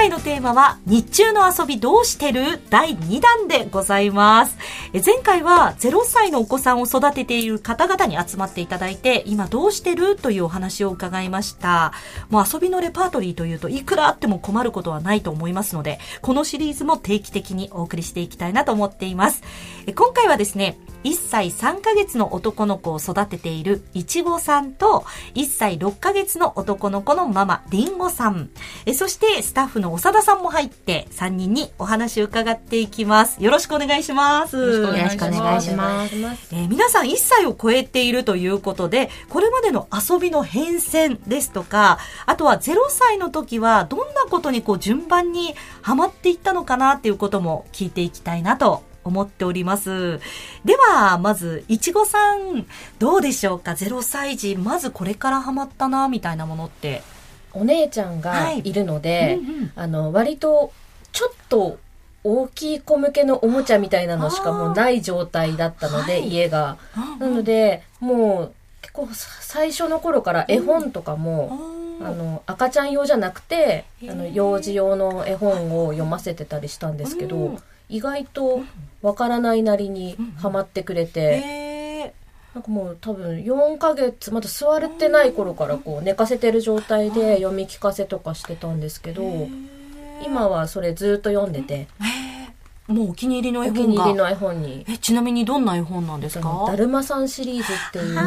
回のテーマは日中の遊びどうしてる？第2弾でございます。え前回は0歳のお子さんを育てている方々に集まっていただいて今どうしてる？というお話を伺いました。もう遊びのレパートリーというといくらあっても困ることはないと思いますのでこのシリーズも定期的にお送りしていきたいなと思っています。今回はですね1歳3ヶ月の男の子を育てているいちごさんと1歳6ヶ月の男の子のママりんごさん。えそしてスタッフの長田さんも入って3人にお話を伺っていきます。よろしくお願いします。よろしくお願いします。えー皆さん1歳を超えているということでこれまでの遊びの変遷ですとかあとは0歳の時はどんなことにこう順番にはまっていったのかなっていうことも聞いていきたいなと思っております。では、まず、いちごさん、どうでしょうか ?0 歳児、まずこれからハマったな、みたいなものって。お姉ちゃんがいるので、うんうんあの割とちょっと大きい子向けのおもちゃみたいなのしかもうない状態だったので、はい家が。なのでもう結構さ最初の頃から絵本とかも、あの赤ちゃん用じゃなくてあの幼児用の絵本を読ませてたりしたんですけど、うん意外とわからないなりにハマってくれて、へなんかもう多分4ヶ月まだ座れてない頃からこう寝かせてる状態で読み聞かせとかしてたんですけどー今はそれずっと読んでて。もうお気に入りの絵お気。に入りの絵本に。え、ちなみにどんな絵本なんですか？だるまさんシリーズっていう、は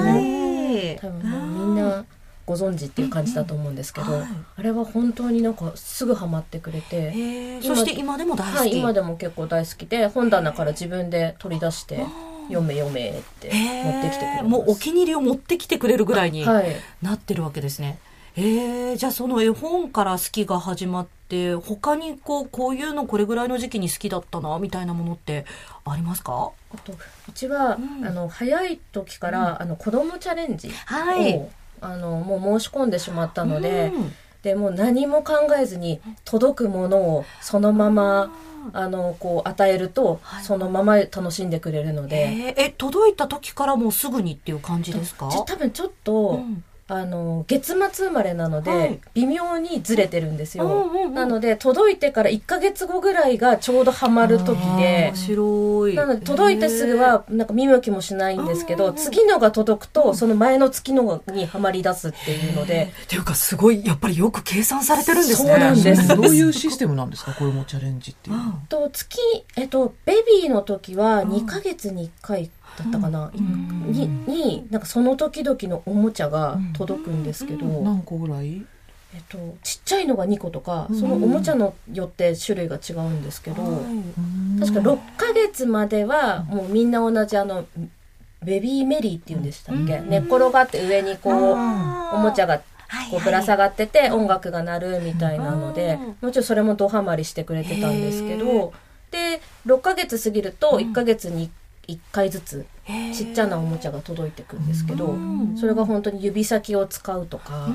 い。多分もうみんなご存知っていう感じだと思うんですけど、はい。あれは本当になんかすぐハマってくれて。そして今でも大好き？はい、今でも結構大好きで本棚から自分で取り出して読め読めって持ってきてくれます。へーもうお気に入りを持ってきてくれるぐらいにはい。なってるわけですね。えー、じゃあその絵本から好きが始まって他にこうこういうのこれぐらいの時期に好きだったなみたいなものってありますか？あとうちは、うん。あの早い時から、あの子供チャレンジを、はいあのもう申し込んでしまったので、うん。でもう何も考えずに届くものをそのままあのこう与えると、はい。そのまま楽しんでくれるので、えーえ届いた時からもうすぐにっていう感じですか？多分ちょっと、うんあの月末生まれなので、はい。微妙にずれてるんですよ、うんうんうんなので届いてから1ヶ月後ぐらいがちょうどハマる時で。面白い。なので届いてすぐはなんか見向きもしないんですけど、次のが届くとその前の月のにはまり出すっていうので、っていうかすごいやっぱりよく計算されてるんですね。そうなんです。どういうシステムなんですか？これもチャレンジっていうのは。と月、えっと、ベビーの時は2ヶ月に1回だったかな、にになんかその時々のおもちゃが届くんですけど、何個ぐらいえっと、ちっちゃいのが2個とか、そのおもちゃのよって種類が違うんですけど、確か6ヶ月まではもうみんな同じあのベビーメリーっていうんでしたっけ、寝っ転がって上にこうおもちゃがこうぶら下がってて音楽が鳴るみたいなのでもちろんそれもドハマりしてくれてたんですけどで6ヶ月過ぎると1ヶ月に1回ずつちっちゃなおもちゃが届いてくるんですけどそれが本当に指先を使うとか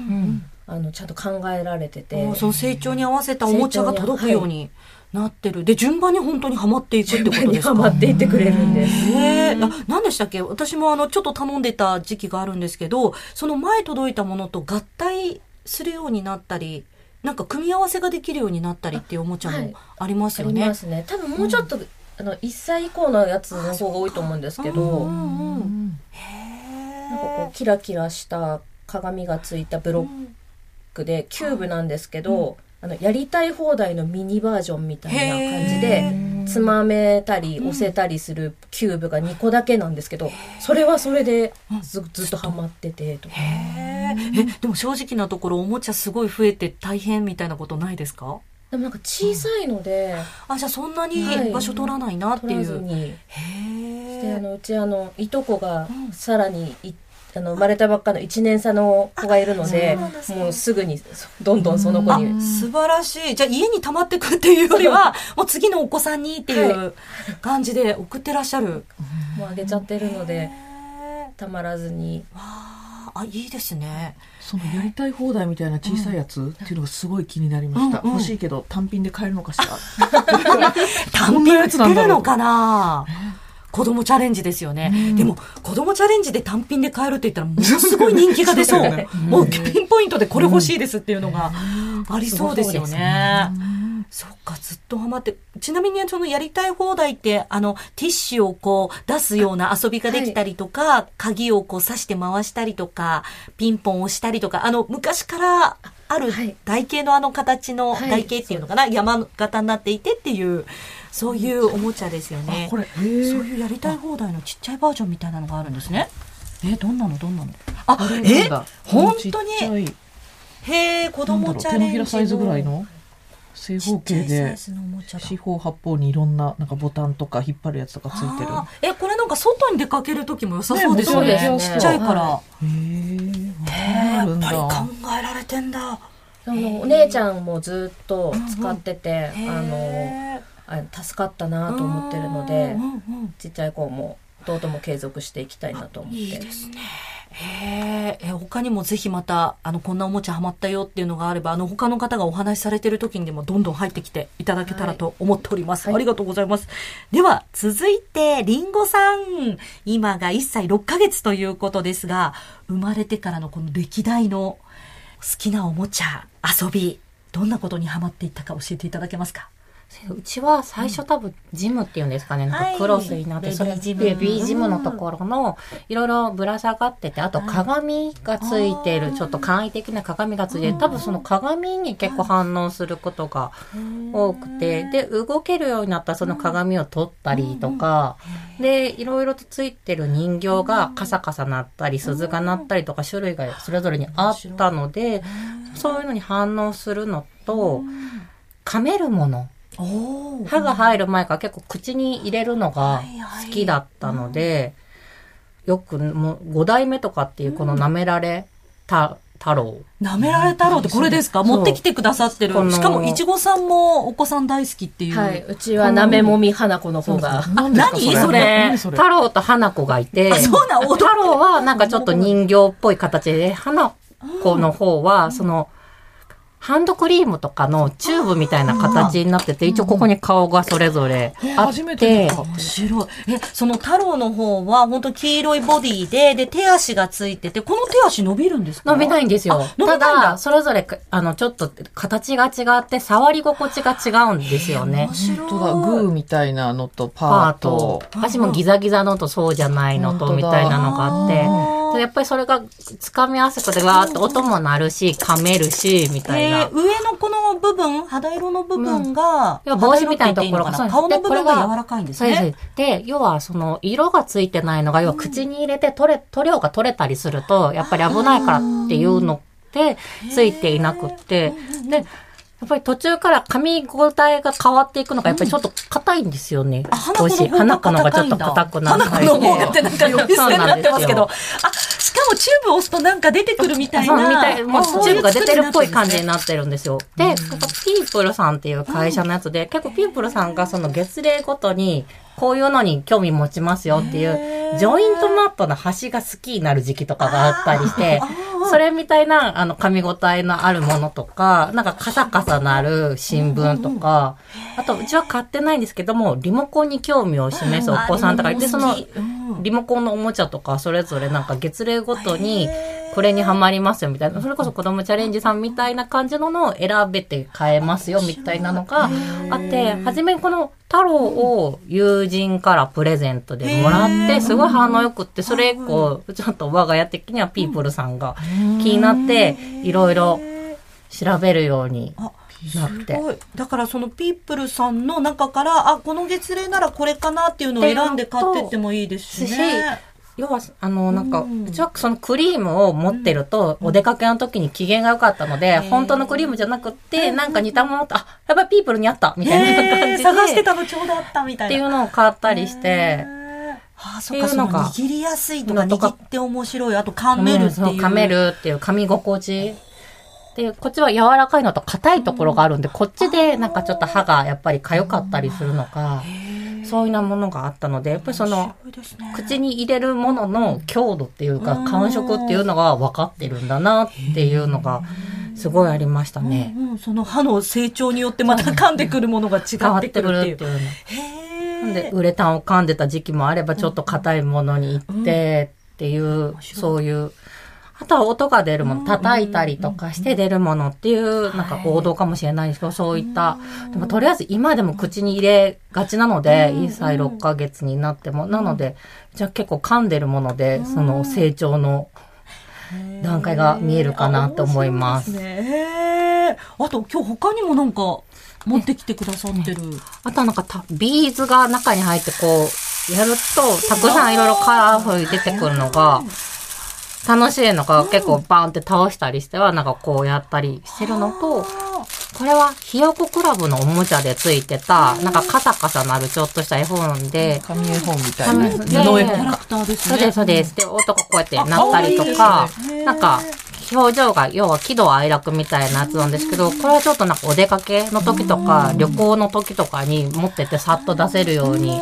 あのちゃんと考えられててその成長に合わせたおもちゃが届くようになってる。で、順番に本当にはまっていくってことにですか？はまっていってくれるんです。へえ。あ、何でしたっけ？私もあの、ちょっと頼んでた時期があるんですけど、その前届いたものと合体するようになったり、なんか組み合わせができるようになったりっていうおもちゃもはいありますありよね。ますね。多分もうちょっと、あの1歳以降のやつの方が多いと思うんですけど、うなんんうん。かこうキラキラした鏡がついたブロックでキューブなんですけど、あのやりたい放題のミニバージョンみたいな感じでつまめたり押せたりするキューブが2個だけなんですけど、それはそれでずずっとハマっててとか。へえ。え、でも正直なところおもちゃすごい増えて大変みたいなことないですか？でもなんか小さいので、あ、じゃあそんなにはい場所取らないなって取いう。らずに。へえ。であのうちあのいとこがさらにいあの生まれたばっかの1年差の子がいるのでねもうすぐにどんどんその子あに、素晴らしい。じゃあ家に溜まってくっていうよりは、もう次のお子さんにっていう感じで送ってらっしゃる。もうあげちゃってるのでたまらずにあ、いいですね。そのやりたい放題みたいな小さいやつっていうのがすごい気になりました。うんうん欲しいけど単品で買えるのかしら？単品売ってるのかな？子供チャレンジですよね。でも、子供チャレンジで単品で買えるって言ったら、ものすごい人気が出そう。もうピンポイントでこれ欲しいですっていうのがありそうですよね。そっか、ずっとハマって。ちなみに、そのやりたい放題って、あの、ティッシュをこう、出すような遊びができたりとか、鍵をこう刺して回したりとか、ピンポンをしたりとか、あの、昔からあるはい。台形のあの形の、はい。台形っていうのかな、山形になっていてっていう、そういうおもちゃですよね。あこれ。へそうえいうやりたい放題のちっちゃいバージョンみたいなのがあるんですね。え、どんなの？どんなの？あ、え？本当に？へえ、子供チャレンジ手の？正方形で四方八方にいろんななんかボタンとか引っ張るやつとかついてる。え、これなんか外に出かける時も良さそうですよね。ね。ちっちゃいから。はへえへえ、やっぱり考えられてんだ。そのお姉ちゃんもずっと使ってて、へあのえあ助かったなと思ってるのでうんうん。ちっちゃい子も弟も継続していきたいなと思っていいですね。へえ、え他にもぜひまた、あの、こんなおもちゃハマったよっていうのがあれば、あの、他の方がお話しされてる時にでもどんどん入ってきていただけたらと思っております。はいありがとうございます。では、続いて、りんごさん。今が1歳6ヶ月ということですが、生まれてからのこの歴代の好きなおもちゃ、遊び、どんなことにハマっていったか教えていただけますか？うちは最初多分ジムっていうんですかね、なんはいかクロスになって、それジム。ベビージムのところのいろいろぶら下がってて、あと鏡がついてる、ちょっと簡易的な鏡がついてる、多分その鏡に結構反応することが多くて、で、動けるようになったらその鏡を取ったりとか、で、いろいろとついてる人形がカサカサ鳴ったり、鈴が鳴ったりとか種類がそれぞれにあったので、そういうのに反応するのと、噛めるもの。お歯が入る前から結構口に入れるのが好きだったので、よくもう5代目とかっていうこの舐められた太郎。なめられ太郎ってこれですか？持ってきてくださってる。しかも、いちごさんもお子さん大好きっていう。はい、うちはなめもみ花子の方が。何ですか？何？それ。何それ？太郎と花子がいて、あそうなん？太郎はなんかちょっと人形っぽい形で、花子の方はその、ハンドクリームとかのチューブみたいな形になってて、一応ここに顔がそれぞれあっ初めてて見た、面白い。え、その太郎の方は、本当黄色いボディで、で、手足がついてて、この手足伸びるんですか？伸びないんですよ。あ。伸びないたんだ。だ、それぞれか、あの、ちょっと形が違って、触り心地が違うんですよね。面。白い。本当だ。グーみたいなのとパパーーと。と、私もギザギザのとそうじゃないのと、みたいなのがあってやっぱりそれが掴み合わせて、わーっと音も鳴るし、噛めるし、みたいな。えー。上のこの部分、肌色の部分が、要は帽子みたいなところが顔の部分が柔らかいんですそうです。ね。。で、要はその色がついてないのが、要は口に入れて取れ、塗料が取れたりすると、やっぱり危ないからっていうので、ついていなくって、で、やっぱり途中から噛み応えが変わっていくのが、やっぱりちょっと硬いんですよね。あ、花子少し。花子のが硬いんだ。がちょっと硬くなった花。子の方がってなんか呼び捨てになってますけど。あ、しかもチューブを押すとなんか出てくるみたいな。みたい、もうあチューブが出てるっぽい感じにななってるんですよ。で、ここピープルさんっていう会社のやつで、結構ピープルさんがその月齢ごとに、こういうのに興味持ちますよっていう、ジョイントマットの端が好きになる時期とかがあったりして、それみたいな、あの、噛み応えのあるものとか、なんかカサカサなる新聞とか、あと、うちは買ってないんですけども、リモコンに興味を示すお子さんとかいて、その、リモコンのおもちゃとか、それぞれなんか月齢ごとに、これにハマりますよみたいな、それこそ子供チャレンジさんみたいな感じののを選べて買えますよみたいなのがあって、初めにこの太郎を友人からプレゼントでもらって、すごい反応良くって、それ以降、ちょっと我が家的にはピープルさんが気になって、いろいろ調べるようにあなごい。だからそのピープルさんの中から、あ、この月齢ならこれかなっていうのを選んで買ってってもいいですしね。要は、あの、なんか、うんうちはそのクリームを持ってると、お出かけの時に機嫌が良かったので、本当のクリームじゃなくって、なんか似たものと、あ、やっぱりピープルにあったみたいな感じで。探してたのちょうどあったみたいな。っていうのを買ったりして、ああ、そっか、その握りやすいとか、握って面白い。あと、噛めるっていう。そう噛めるっていう噛み心地。で、こっちは柔らかいのと硬いところがあるんで、こっちでなんかちょっと歯がやっぱり痒かったりするのか、そういうなものがあったので、やっぱりその、ね。口に入れるものの強度っていうか、感触っていうのが分かってるんだなっていうのが、すごいありましたね。うんうん、その歯の成長によってまた噛んでくるものが違っててくるるっいう。ってていうで、ウレタンを噛んでた時期もあれば、ちょっと硬いものに行ってっていう、そういう、あとは音が出るもの、叩いたりとかして出るものっていう、なんか王道かもしれないんですけど、そういった、でもとりあえず今でも口に入れがちなので、1歳6ヶ月になっても、なので、じゃあ結構噛んでるもので、その成長の段階が見えるかなと思います。あと今日他にもなんか持ってきてくださってる。あとはなんかた、ビーズが中に入ってこう、やると、たくさんいろいろカラフルに出てくるのが、楽しいのが結構バーンって倒したりしては、なんかこうやったりしてるのと、これはひよこクラブのおもちゃでついてた、なんかカサカサなるちょっとした絵本で、紙絵本みたいな。紙布絵本キャラか。クターですね。そうです、そうです。で、音がこうやって鳴ったりとか、なんか、表情が、要は喜怒哀楽みたいなやつなんですけど、これはちょっとなんかお出かけの時とか、旅行の時とかに持っててさっと出せるように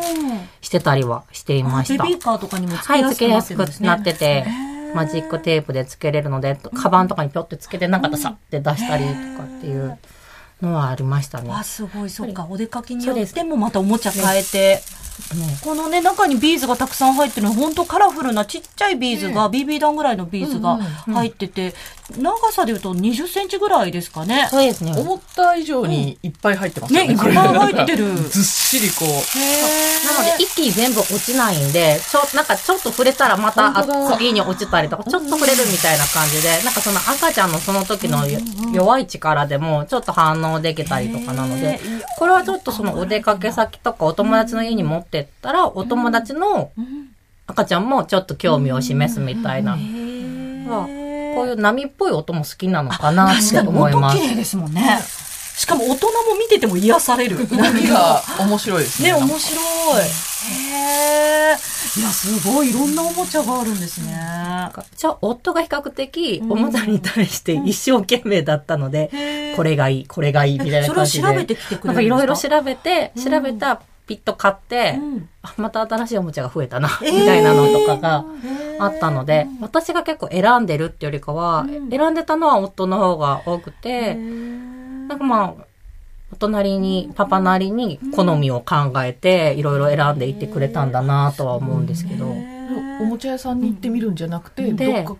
してたりはしていました。ベビーカーとかにもつはい、けやすくなつけやすくってるんですね。なってて、マジックテープでつけれるので、カバンとかにピョってつけて、なんかさって出したりとかっていうのはありましたね。あ、すごい、そっか。お出かけによってもまたおもちゃ変えて。このね、中にビーズがたくさん入ってるの、本当カラフルなちっちゃいビーズが、BB 弾ぐらいのビーズが入ってて、長さで言うと20センチぐらいですかね。そうですね。思った以上にいっぱい入ってますよね。ねいっぱい入ってる。ずっしりこう。なので、一気に全部落ちないんで、ちょ、なんかちょっと触れたらまた、次に落ちたりとか、ちょっと触れるみたいな感じで、なんかその赤ちゃんのその時のよ弱い力でも、ちょっと反応できたりとかなので、これはちょっとそのお出かけ先とかお友達の家に持ってったら、お友達の赤ちゃんもちょっと興味を示すみたいな。こういう波っぽい音も好きなのかなっ思います。音綺麗ですもんね。しかも大人も見てても癒される。何が面白いですね。ね、なんか面白い。へえ。いや、すごい、いろんなおもちゃがあるんですね。じゃあ、夫が比較的、おもちゃに対して一生懸命だったので、これがいい、これがいい、みたいな感じで。それを調べてきてくれるんですか？なんかいろいろ調べて、調べたピット買って、ん。あまた新しいおもちゃが増えたな、みたいなのとかがあったので、私が結構選んでるってよりかは、選んでたのは夫の方が多くて、なんかまあ、お隣に、パパなりに好みを考えて、いろいろ選んでいってくれたんだなとは思うんですけど。おもちゃ屋さんに行ってみるんじゃなくて、でどっか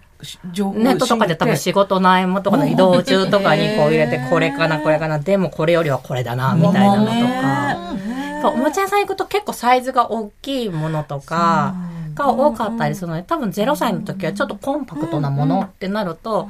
情報をネットとかで多分仕事の合間とかの移動中とかにこう入れて、これかな、これかな、でもこれよりはこれだな、みたいなのとか。やっぱおもちゃ屋さん行くと結構サイズが大きいものとかが多かったりするので、多分0歳の時はちょっとコンパクトなものってなると、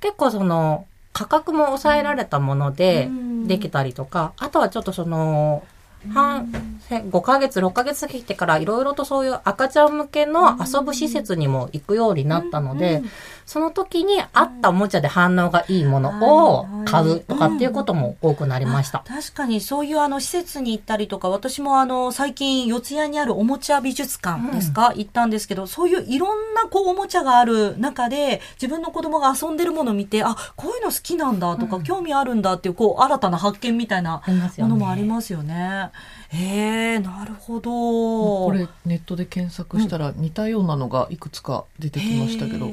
結構その価格も抑えられたものでできたりとか、あとはちょっとその、半、5ヶ月、6ヶ月過ぎてからいろいろとそういう赤ちゃん向けの遊ぶ施設にも行くようになったので、その時に合ったおもちゃで反応がいいものを買うとかっていうことも多くなりました。確かにそういうあの施設に行ったりとか、私もあの最近四谷にあるおもちゃ美術館ですか、行ったんですけど、そういういろんなこうおもちゃがある中で、自分の子供が遊んでるものを見て、あ、こういうの好きなんだとか、興味あるんだっていう、こう新たな発見みたいなものもありますよね。へえ、なるほど。これネットで検索したら似たようなのがいくつか出てきましたけど、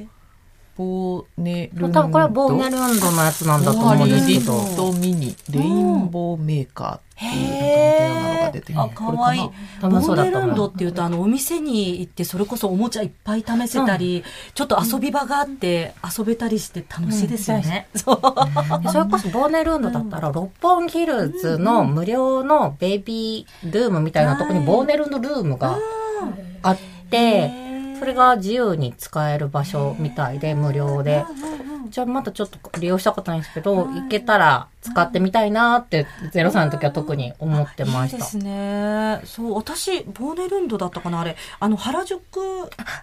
ボーネルンド多分これはボーネルンドのやつなんだと思うんですけど。リットミニレインボーメーカーっていうのが出てあ、かわいい。ボーネルンドっていうと、あの、お店に行って、それこそおもちゃいっぱい試せたり、ちょっと遊び場があって、遊べたりして楽しいですよね。そう。でそれこそボーネルンドだったら、六本木ヒルズの無料のベイビールームみたいなところにボーネルンドルームがあって、それが自由に使える場所みたいで、無料で。じゃあまだちょっと利用したことないんですけど、行けたら使ってみたいなって、0歳の時は特に思ってました。いいですね。そう、私、ボーネルンドだったかなあれ、あの、原宿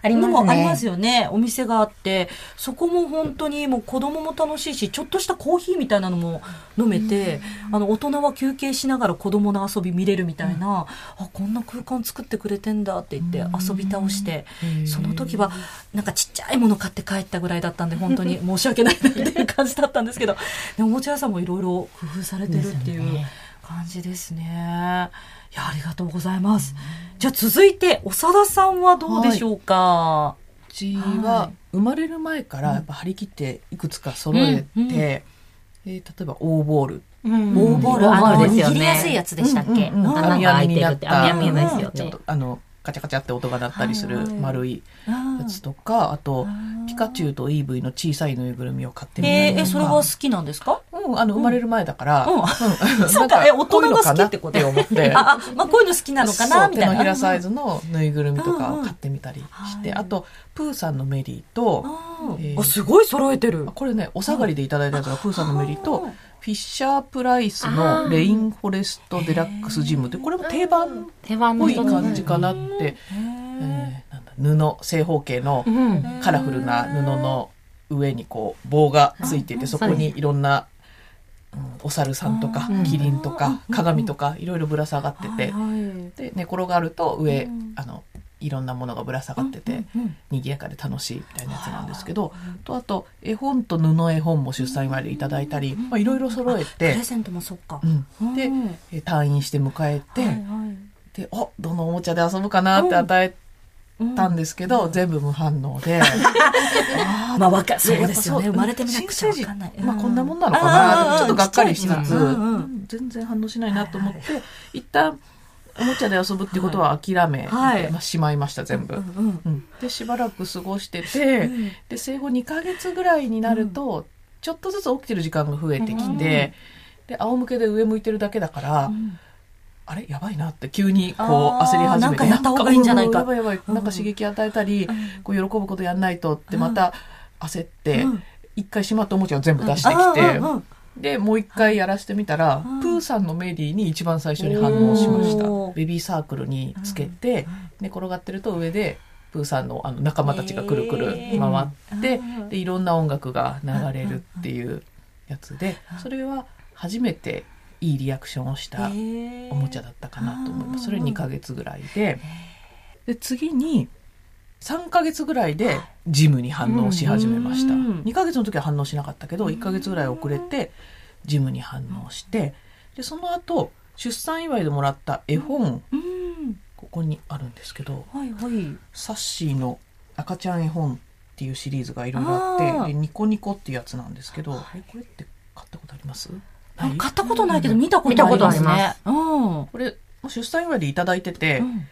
ありますね。のもありますよね。お店があって、そこも本当にもう子供も楽しいし、ちょっとしたコーヒーみたいなのも飲めて、あの、大人は休憩しながら子供の遊び見れるみたいな、あ、こんな空間作ってくれてんだって言って遊び倒して、その時は、なんかちっちゃいもの買って帰ったぐらいだったんで、本当に 申し訳ないなっていう感じだったんですけど、でおもちゃ屋さんもいろいろ工夫されてるっていう感じですね。いや、ありがとうございます。じゃあ続いて、長田さんはどうでしょうか、うちははい。生まれる前からやっぱ張り切っていくつか揃えて、うんうん。えー例えばオーボール。うん。オーボール、ああの、のですよ握りやすいね。やつでしたっけ、うんうんあ穴が開いてるって、あ、網網網ですよね。ちょっと。あのカチャカチャって音が鳴ったりするはい。丸いあやつとか、あと、ピカチュウとイーブイの小さいぬいぐるみを買ってみたりとか。えーえ、それは好きなんですか？うん、あの、生まれる前だから、うん。うん。そうかえ大人が好きってこと？って思って。あ、あまあこういうの好きなのかなみた いな。手のひらサイズのぬいぐるみとかを買ってみたりして、はいあと、プーさんのメリーと、あすごい揃えてる。これね、お下がりでいただいたやつがプーさんのメリーとフィッシャープライスのレインフォレストデラックスジムって、これも定番っぽい感じかなって、えーなんだ布、正方形のうん。カラフルな布の上にこう棒がついていて、そこにいろんな、うんお猿さんとかうんキリンとか鏡とかいろいろぶら下がってて、で寝転がると上、あのいろんなものがぶら下がってて、賑やかで楽しいみたいなやつなんですけど、とあと絵本と布絵本も出産祝いでいただいたり、まあ、いろいろ揃えプてレ、ゼントもそっか。うん、で退院して迎えて、でおどのおもちゃで遊ぶかなって与えたんですけど、全部無反応で。まあわかそうですよね。生まれてみなくちゃわかんない。まあこんなもんなのかなちょっとがっかりしつつ、うんうんうん。全然反応しないなと思って、一旦おもちゃで遊ぶっていうことは諦め、はい。まあ、しまいました全部。うんうんうん。でしばらく過ごしてて、で生後2ヶ月ぐらいになると、ちょっとずつ起きてる時間が増えてきて、で仰向けで上向いてるだけだから、あれ？やばいなって急にこう焦り始めてなんかやった方がいいんじゃないか。やばいやばいなんか刺激与えたり、こう喜ぶことやんないとってまた焦って、うん。一回しまったおもちゃを全部出してきて、でもう一回やらせてみたら、うん。プーさんのメリーに一番最初に反応しました。ベビーサークルにつけて、寝転がってると上でプーさんのあの仲間たちがくるくる回って、うん。でいろんな音楽が流れるっていうやつでそれは初めていいリアクションをしたおもちゃだったかなと思います。それ2ヶ月ぐらいで。で次に3ヶ月ぐらいでジムに反応し始めました。うん2ヶ月の時は反応しなかったけど1ヶ月ぐらい遅れてジムに反応して。でその後出産祝いでもらった絵本うん。ここにあるんですけどはいはい。サッシーの赤ちゃん絵本っていうシリーズがいろいろあってでニコニコっていうやつなんですけどえこれって買ったことあります？買ったことないけど見たことありますね。うん。これ出産祝いでいただいてて、うん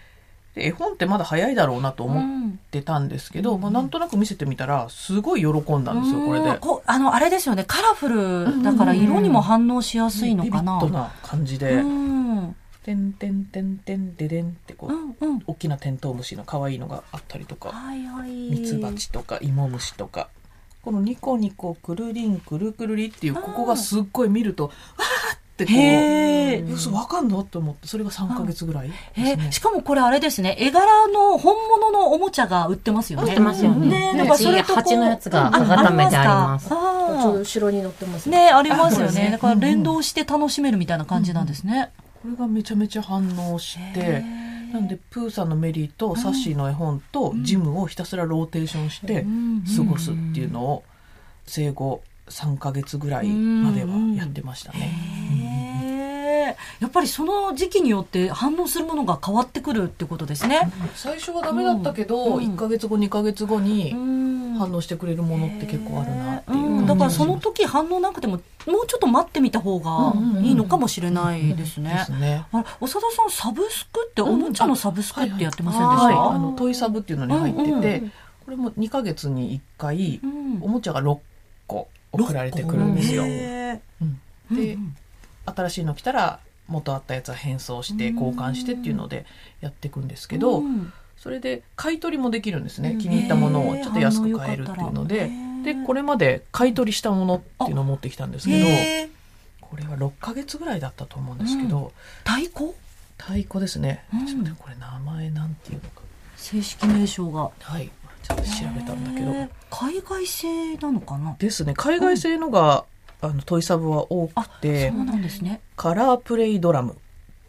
で絵本ってまだ早いだろうなと思ってたんですけど、まあ、なんとなく見せてみたらすごい喜んだんですよこれでうん。こあの、あれですよね。カラフルだから色にも反応しやすいのかな。ビビッドな感じでう、ん。てんてんてんてんででんってこう、うんうん。大きなテントウムシの可愛いのがあったりとか、はいはい。ミツバチとかイモムシとか、このニコニコくるりんくるくるりっていう、ここがすっごい見ると、わーってこう、へー。え嘘わかんの？と思って、それが3ヶ月ぐらい。ね。しかもこれあれですね。絵柄の本物のおもちゃが売ってますよね。売ってますよね。ねなんかそれとこう蜂のやつが温めてあります。ああちょうど後ろに乗ってますね。ありますよね。だから連動して楽しめるみたいな感じなんですね。これがめちゃめちゃ反応して、なんで、プーさんのメリーとサッシーの絵本とジムをひたすらローテーションして過ごすっていうのを、生後3ヶ月ぐらいまではやってましたね。へーやっぱりその時期によって反応するものが変わってくるってことですね。最初はダメだったけど、うん。1ヶ月後2ヶ月後にうん。反応してくれるものって結構あるなっていう。うん。だからその時反応なくてももうちょっと待ってみた方がいいのかもしれないですね。ですね。あれ長田さんサブスクっておもちゃのサブスクってやってませんではい、したあのトイサブっていうのに入ってて、うんうん。これも2ヶ月に1回うん。おもちゃが6個送られてくるんですよ。でうん新しいの来たら元あったやつは変装して交換してっていうのでやっていくんですけど、うん。それで買い取りもできるんですね、気に入ったものをちょっと安く買えるっていうので、でこれまで買い取りしたものっていうのを持ってきたんですけどこれは6ヶ月ぐらいだったと思うんですけど、太鼓？太鼓ですね、うん。ちょこれ名前なんていうのか。正式名称が。はい。ちょっと調べたんだけど。海外製なのかな？ですね。海外製のが、あのトイサブは多くあてそうなんですね。カラープレイドラムっ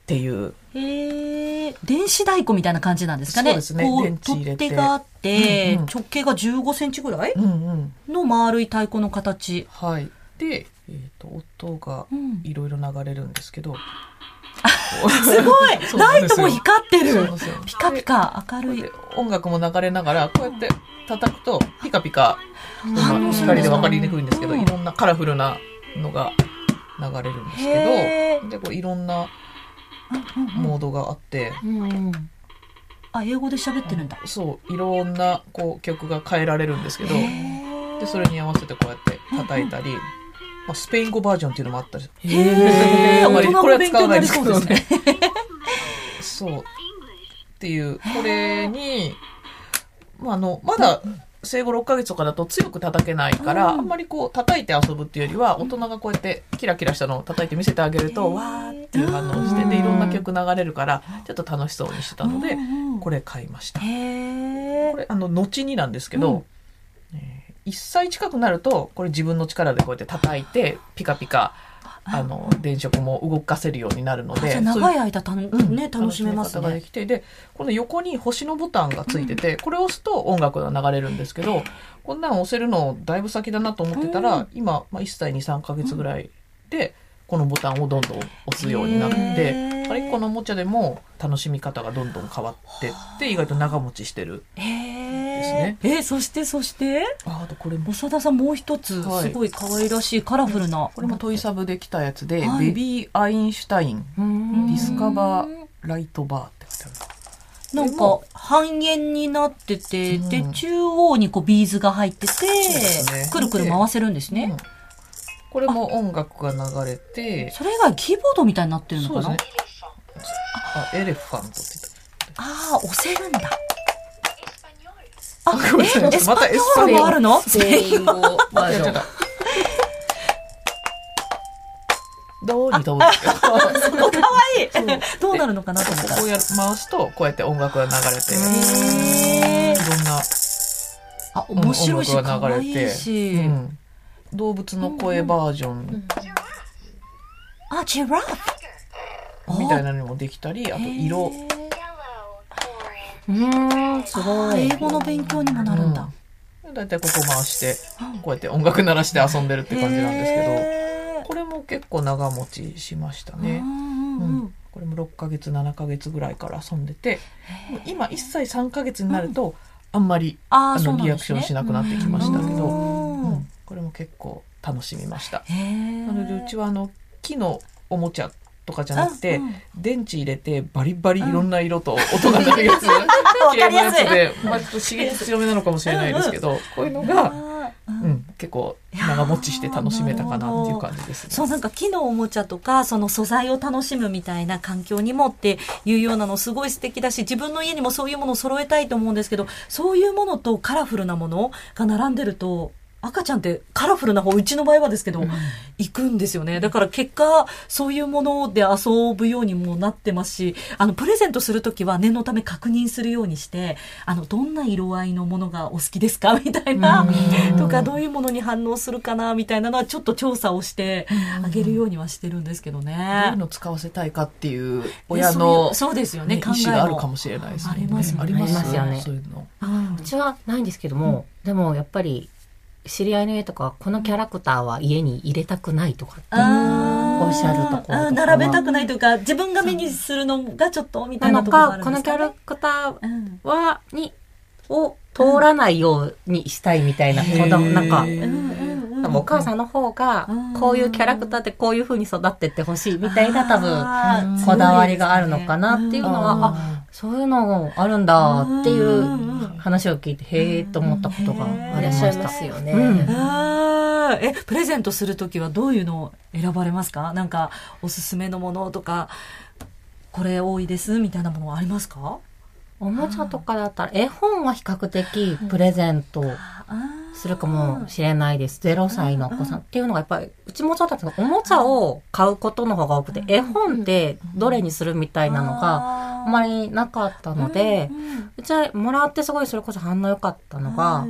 ていう。へえ電子太鼓みたいな感じなんですかね。そうですね。こう取っ手があって、うんうん。直径が15センチぐらい？うんうん。の丸い太鼓の形、はい。で、えー、と音がうん。いろいろ流れるんですけど、すごい！そうなんですよ。ライトも光ってる。ピカピカ明るい。で音楽も流れながらこうやって叩くとピカピカ反応するんで分かりにくいんですけど、うん。いろんなカラフルなのが流れるんですけどでこういろんなモードがあって、うんあ、英語で喋ってるんだ。そう、いろんなこう曲が変えられるんですけど、で、それに合わせてこうやって叩いたり、まあ、スペイン語バージョンっていうのもあったり。あんまりこれは使わないですけどね。ね。。そう。っていう、これに、まあ、あの、まだ生後6ヶ月とかだと強く叩けないから、あんまりこう叩いて遊ぶっていうよりは、大人がこうやってキラキラしたのを叩いて見せてあげると、わーっていう反応をして、で、いろんな曲流れるから、ちょっと楽しそうにしてたので、これ買いました。へこれ、あの、後になんですけど、えー1歳近くなると、これ自分の力でこうやって叩いて、ピカピカ、あの、電飾も動かせるようになるので、長い間たね、楽しめますね。ができて、で、この横に星のボタンがついてて、これを押すと音楽が流れるんですけど、こんなん押せるのだいぶ先だなと思ってたら、今、まあ、1歳2、3ヶ月ぐらいで、このボタンをどんどん押すようになってあれ、このおもちゃでも楽しみ方がどんどん変わってって、意外と長持ちしてる。へえ。ですね。えーそして、そして、ああとこれも、長田さんもう一つ、はい。すごい可愛らしいカラフルな。これもトイサブで来たやつで、はい。ベビーアアインシュタイン、 Discover Light Bar って書いてある。なんか半円になってて、うん。で、中央にこうビーズが入ってて、ね。くるくる回せるんですね。うん。これも音楽が流れて、それ以外キーボードみたいになってるのかな？ね。あ、 elephant ってああ、押せるんだ。あ、ごめんなさい。また español もあるの？スペイン語。バージョン。どうに飛ぶって。かわい。いどうなるのかなと思った。こうやる回すと、こうやって音楽が流れて、いろんなあ、面白いし、音楽可愛いが流れて、し。うん。動物の声バージョン。あ、ジラフ。みたいなのもできたり、あと色。うーん、すごい。英語の勉強にもなるんだ。だいたいここ回して、こうやって音楽鳴らして遊んでるって感じなんですけど、へこれも結構長持ちしましたね。ーうんうんううん。ん、これも6ヶ月7ヶ月ぐらいから遊んでて今1歳3ヶ月になると、あんまりあのリアクションしなくなってきましたけど、うん。うん。これも結構楽しみました。なのでうちはあの木のおもちゃとかじゃなくて、電池入れてバリバリいろんな色と音が鳴るやつ、か系のりやつで、まあ、ちょっと刺激強めなのかもしれないですけど、こういうのが、ううん。ん、結構長持ちして楽しめたかなっていう感じです。ね。そうなんか木のおもちゃとかその素材を楽しむみたいな環境にもっていうようなのすごい素敵だし自分の家にもそういうものを揃えたいと思うんですけどそういうものとカラフルなものが並んでると赤ちゃんってカラフルな方うちの場合はですけど、行くんですよね。だから結果そういうもので遊ぶようにもなってますしあのプレゼントするときは念のため確認するようにしてあのどんな色合いのものがお好きですか？みたいなとかどういうものに反応するかな？みたいなのはちょっと調査をしてあげるようにはしてるんですけどどういねう。の使わせたいかっていうで親そういのうそうですよねね、考え意思があるかももしれないですありますよね。ありますありますよね。そういうの。うんうちはないんですけども、でもやっぱり知り合いの家とかこのキャラクターは家に入れたくないとかっておっしゃるところと並べたくないというか自分が目にするのがちょっとみたなないのかところがあるんこのキャラですかね。クターうんはにを通らないようにしたいみたいな子供なんかうん多分お母さんの方がうん。こういうキャラクターでこういう風に育ってってほしいみたいな多分こだわりがあるのかなっていうのは、ああそういうのあるんだっていう話を聞いてへえと思ったことがありまし。いらっしゃいますすよね。え、プレゼントするときはどういうのを選ばれますか？なんか、おすすめのものとか、これ多いですみたいなものはありますか？おもちゃとかだったら絵本は比較的プレゼントするかもしれないです。0歳のお子さん。っていうのがやっぱり、うちもそうだったけど、おもちゃを買うことの方が多くて、絵本ってどれにするみたいなのがあんまりなかったので、うちはもらってすごいそれこそ反応良かったのが、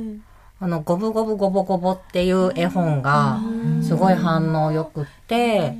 あの、ゴブゴブゴボゴボっていう絵本がすごい反応良くって、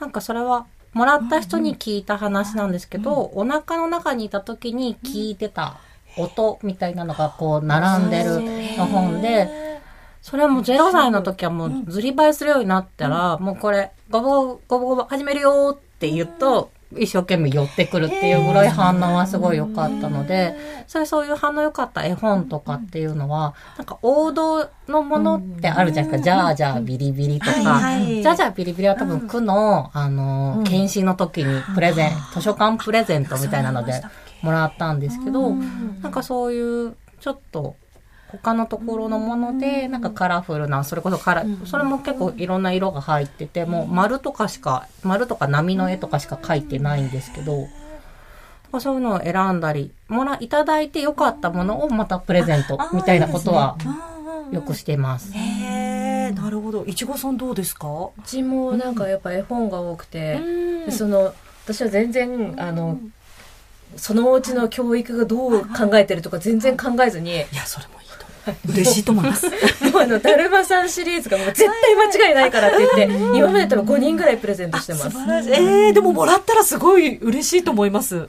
なんかそれはもらった人に聞いた話なんですけど、お腹の中にいた時に聞いてた音みたいなのがこう並んでるの本で、それはもう0歳の時はもうずり映えするようになったら、もうこれ、ゴボゴボゴボ始めるよって言うと、一生懸命寄ってくるっていうぐらい反応はすごい良かったので、それそういう反応良かった絵本とかっていうのは、なんか王道のものってあるじゃないですか。じゃあじゃあビリビリとはいか。はい。じゃあじゃあビリビリは多分区の、あの、検診の時にプレゼン、図書館プレゼントみたいなのでもらったんですけど、なんかそういうちょっと他のところのもので、なんかカラフルな、それこそカラ、それも結構いろんな色が入ってて、もう丸とかしか、丸とか波の絵とかしか描いてないんですけど、そういうのを選んだり、もら、いただいて良かったものをまたプレゼントみたいなことはよくしてます。へえ、なるほど。いちごさんどうですか？うちもなんかやっぱ絵本が多くて、でその私は全然あのそのうちの教育がどう考えてるとか全然考えずに、いや、それもいいと思う。嬉しいと思います。もうあの、だるまさんシリーズがもう絶対間違いないからって言って、今まで多分5人ぐらいプレゼントしてます。素晴らしい。えー、でももらったらすごい嬉しいと思います。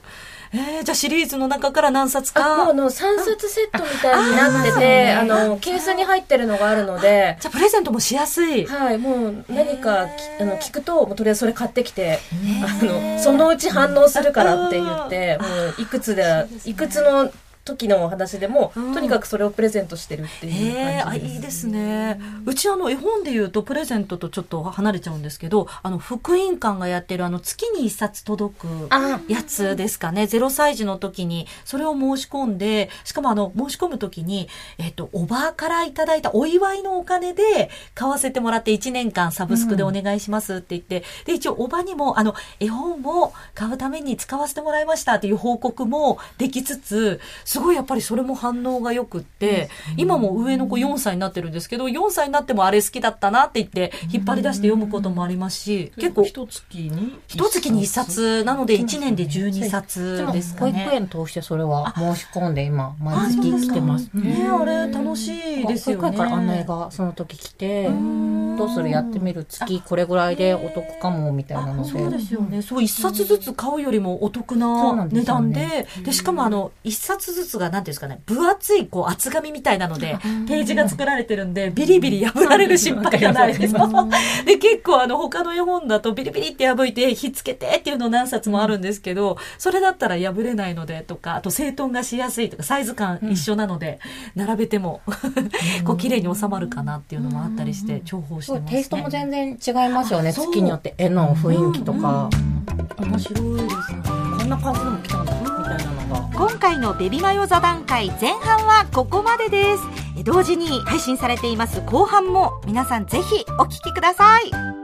えー、じゃあシリーズの中から何冊あ、もう。の、3冊セットみたいになってて、あの、ケースに入ってるのがあるので、じゃあプレゼントもしやすい。はい、もう何かきあの聞くと、もうとりあえずそれ買ってきて、あの、そのうち反応するからって言って、もういくつで、いくつの時のお話でも、うんとにかくそれをプレゼントしてるっていう感じです。いいですね。うちあの絵本で言うとプレゼントとちょっと離れちゃうんですけど、あの福音館がやってるあの月に一冊届くあやつですかね。0歳児の時にそれを申し込んで、しかもあの申し込む時に、えっ、と、おばあからいただいたお祝いのお金で買わせてもらって1年間サブスクでお願いしますって言って、で、一応おばにもあの絵本を買うために使わせてもらいましたっていう報告もできつつ、すごいやっぱりそれも反応が良くって、今も上の子4歳になってるんですけど、4歳になってもあれ好きだったなって言って、引っ張り出して読むこともありますし、結構、一月に一月に1冊なので1年で12冊で。すか保育ね。園通してそれは申し込んで今、毎月来てます。ねえあれ楽しいですよね。保育園から案内がその時来て、どうする？やってみる？月これぐらいでお得かもみたいなので。そうですよね。そう、一冊ずつ買うよりもお得な値段ねで、で、しかもあの、一冊ずつが、なんていうんですかね、分厚い、こう、厚紙みたいなので、ページが作られてるんで、ビリビリ破られる心配がないです。で、結構あの、他の絵本だと、ビリビリって破いて、ひっつけてっていうの何冊もあるんですけど、それだったら破れないので、とか、あと、整頓がしやすいとか、サイズ感一緒なので、並べても、こう、綺麗に収まるかなっていうのもあったりして、重宝してます、ね。テイストも全然違いますよね。月によって絵の雰囲気とか、面白いですね。こんな感じでも来たんだ。今回のベビマヨ座談会前半はここまでです。同時に配信されています後半も皆さんぜひお聴きください。